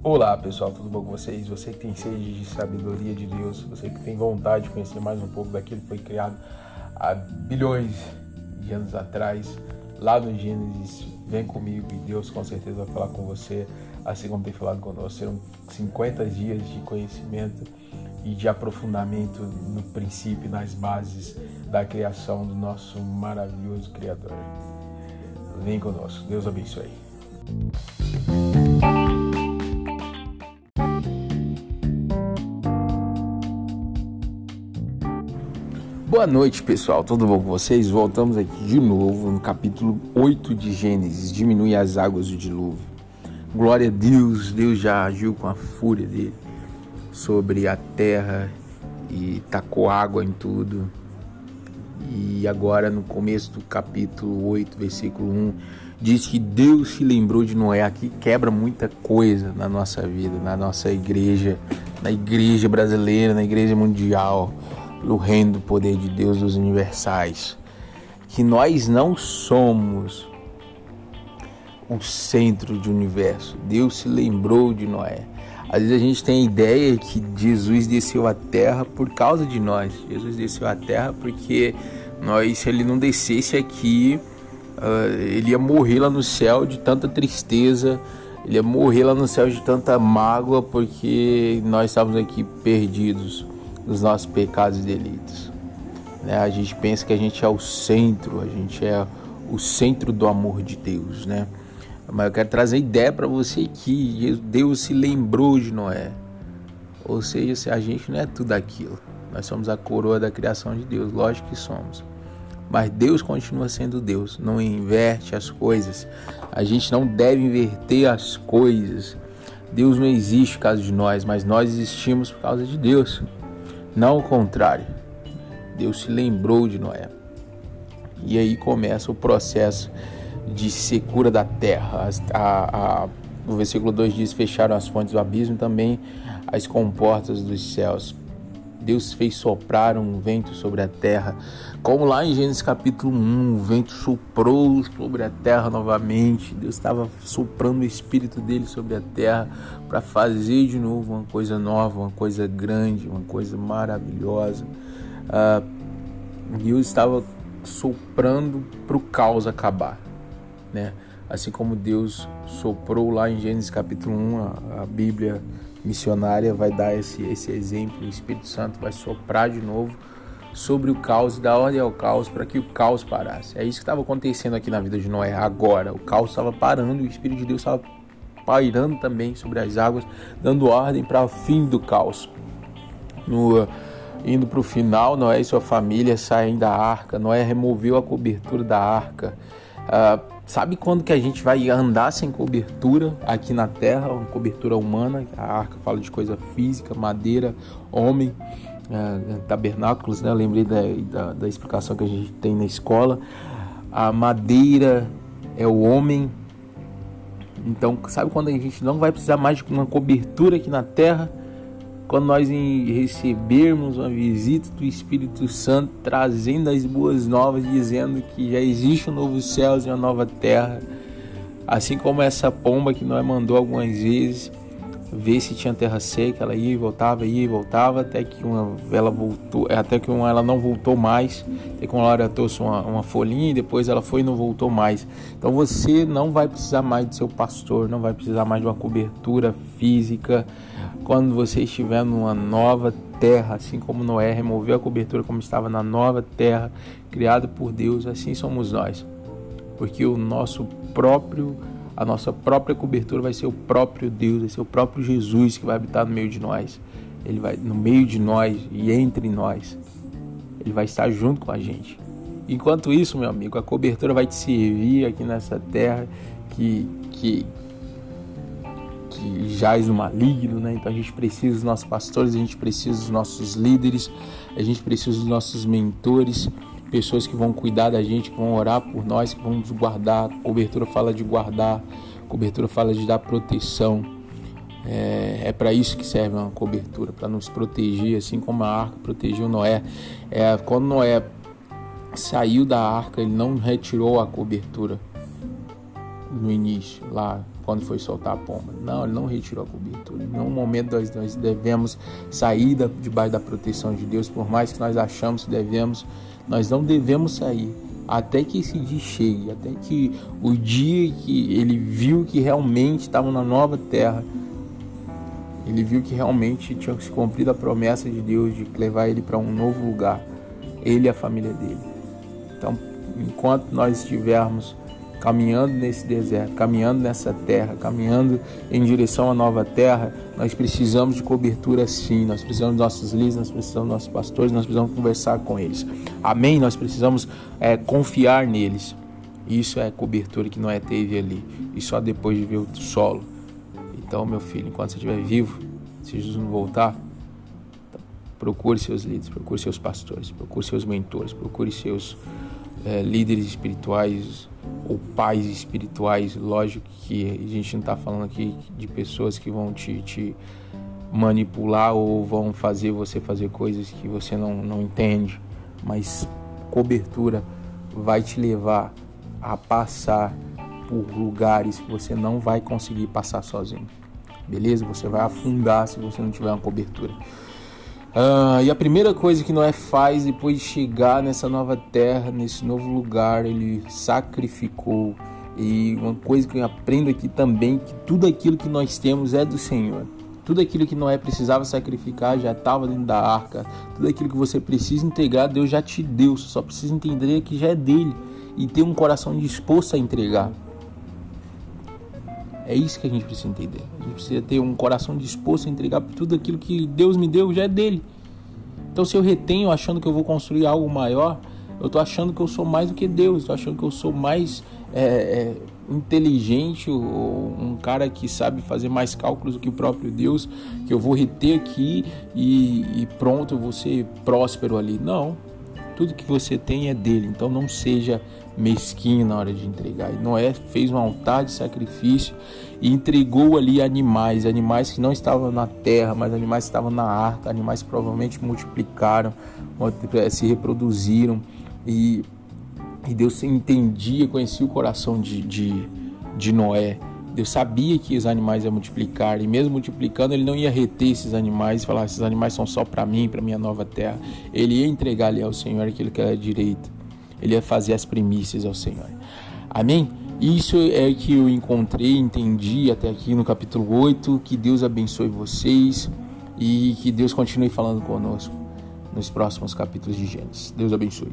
Olá pessoal, tudo bom com vocês? Você que tem sede de sabedoria de Deus, você que tem vontade de conhecer mais um pouco daquilo que foi criado há bilhões de anos atrás, lá no Gênesis, vem comigo e Deus com certeza vai falar com você, assim como tem falado conosco. Serão 50 dias de conhecimento e de aprofundamento no princípio, nas bases da criação do nosso maravilhoso Criador. Vem conosco, Deus abençoe. Boa noite, pessoal. Tudo bom com vocês? Voltamos aqui de novo no capítulo 8 de Gênesis. Diminui as águas do dilúvio. Glória a Deus, Deus já agiu com a fúria dele sobre a terra e tacou água em tudo. E agora no começo do capítulo 8, versículo 1, diz que Deus se lembrou de Noé. Aqui quebra muita coisa na nossa vida, na nossa igreja, na igreja brasileira, na igreja mundial, no reino do poder de Deus dos universais. Que nós não somos o centro do universo. Deus se lembrou de Noé. Às vezes a gente tem a ideia que Jesus desceu à terra por causa de nós. Jesus desceu à terra porque nós, se ele não descesse aqui, uh, ele ia morrer lá no céu de tanta tristeza, ele ia morrer lá no céu de tanta mágoa, porque nós estávamos aqui perdidos nos nossos pecados e delitos. Né? A gente pensa que a gente é o centro, a gente é o centro do amor de Deus, né? Mas eu quero trazer ideia para você que Deus se lembrou de Noé. Ou seja, se a gente não é tudo aquilo. Nós somos a coroa da criação de Deus, lógico que somos. Mas Deus continua sendo Deus, não inverte as coisas. A gente não deve inverter as coisas. Deus não existe por causa de nós, mas nós existimos por causa de Deus. Não o contrário. Deus se lembrou de Noé. E aí começa o processo de secura da terra. A, a, o versículo 2 diz: Fecharam as fontes do abismo também as comportas dos céus. Deus fez soprar um vento sobre a terra, como lá em Gênesis capítulo 1, o vento soprou sobre a terra novamente. Deus estava soprando o espírito dele sobre a terra para fazer de novo uma coisa nova, uma coisa grande, uma coisa maravilhosa. Uh, Deus estava soprando para o caos acabar né? Assim como Deus soprou lá em Gênesis capítulo 1, a, a Bíblia missionária vai dar esse, esse exemplo, o Espírito Santo vai soprar de novo sobre o caos dar ordem ao caos para que o caos parasse. É isso que estava acontecendo aqui na vida de Noé agora. O caos estava parando o Espírito de Deus estava pairando também sobre as águas, dando ordem para o fim do caos. No, indo para o final, Noé e sua família saem da arca. Noé removeu a cobertura da arca. Uh, Sabe quando que a gente vai andar sem cobertura aqui na Terra, uma cobertura humana? A arca fala de coisa física, madeira, homem, é, tabernáculos, né? Eu lembrei da, da, da explicação que a gente tem na escola. A madeira é o homem. Então, sabe quando a gente não vai precisar mais de uma cobertura aqui na Terra? Quando nós recebermos uma visita do Espírito Santo trazendo as boas novas, dizendo que já existe um novo céu e uma nova terra, assim como essa pomba que nós mandou algumas vezes ver se tinha terra seca, ela ia e voltava, ia e voltava, até que uma ela voltou, até que uma ela não voltou mais, até que uma hora trouxe uma, uma folhinha e depois ela foi e não voltou mais. Então você não vai precisar mais do seu pastor, não vai precisar mais de uma cobertura física, quando você estiver numa nova terra, assim como Noé removeu a cobertura como estava na nova terra criada por Deus, assim somos nós. Porque o nosso próprio a nossa própria cobertura vai ser o próprio Deus, vai ser o próprio Jesus que vai habitar no meio de nós. Ele vai no meio de nós e entre nós. Ele vai estar junto com a gente. Enquanto isso, meu amigo, a cobertura vai te servir aqui nessa terra que que que jaz no maligno, né? Então a gente precisa dos nossos pastores, a gente precisa dos nossos líderes, a gente precisa dos nossos mentores, pessoas que vão cuidar da gente, que vão orar por nós, que vão nos guardar. Cobertura fala de guardar, cobertura fala de dar proteção. É, é para isso que serve uma cobertura, para nos proteger, assim como a arca protegeu Noé. É, quando Noé saiu da arca, ele não retirou a cobertura no início, lá quando foi soltar a pomba. Não, ele não retirou a cobertura. Em nenhum momento nós, nós devemos sair da, debaixo da proteção de Deus, por mais que nós achamos que devemos, nós não devemos sair até que esse dia chegue, até que o dia que ele viu que realmente estava na nova terra, ele viu que realmente tinha se cumprido a promessa de Deus de levar ele para um novo lugar, ele e a família dele. Então, enquanto nós estivermos caminhando nesse deserto, caminhando nessa terra, caminhando em direção à nova terra, nós precisamos de cobertura sim, nós precisamos dos nossos líderes, nós precisamos dos nossos pastores, nós precisamos conversar com eles. Amém? Nós precisamos é, confiar neles. Isso é cobertura que não é teve ali, e só depois de ver o solo. Então, meu filho, enquanto você estiver vivo, se Jesus não voltar, procure seus líderes, procure seus pastores, procure seus mentores, procure seus é, líderes espirituais ou pais espirituais. Lógico que a gente não está falando aqui de pessoas que vão te, te, manipular ou vão fazer você fazer coisas que você não, não entende, mas cobertura vai te levar a passar por lugares que você não vai conseguir passar sozinho. Beleza? Você vai afundar se você não tiver uma cobertura. Uh, e a primeira coisa que Noé faz depois de chegar nessa nova terra, nesse novo lugar, ele sacrificou. E uma coisa que eu aprendo aqui também, que tudo aquilo que nós temos é do Senhor. Tudo aquilo que Noé precisava sacrificar já estava dentro da arca. Tudo aquilo que você precisa entregar, Deus já te deu. Você só precisa entender que já é dele e ter um coração disposto a entregar. É isso que a gente precisa entender. A gente precisa ter um coração disposto a entregar tudo aquilo que Deus me deu, já é dele. Então, se eu retenho achando que eu vou construir algo maior, eu estou achando que eu sou mais do que Deus, estou achando que eu sou mais é, é, inteligente, ou um cara que sabe fazer mais cálculos do que o próprio Deus, que eu vou reter aqui e, e pronto, eu vou ser próspero ali. Não, tudo que você tem é dele, então não seja mesquinho na hora de entregar. E Noé fez um altar de sacrifício e entregou ali animais, animais que não estavam na terra, mas animais que estavam na arca, animais que provavelmente multiplicaram, se reproduziram e, e Deus entendia, conhecia o coração de, de, de Noé. Deus sabia que os animais iam multiplicar e mesmo multiplicando ele não ia reter esses animais e falar esses animais são só para mim, para minha nova terra. Ele ia entregar ali ao Senhor aquilo que era direito ele ia fazer as primícias ao Senhor. Amém? Isso é que eu encontrei, entendi até aqui no capítulo 8. Que Deus abençoe vocês e que Deus continue falando conosco nos próximos capítulos de Gênesis. Deus abençoe.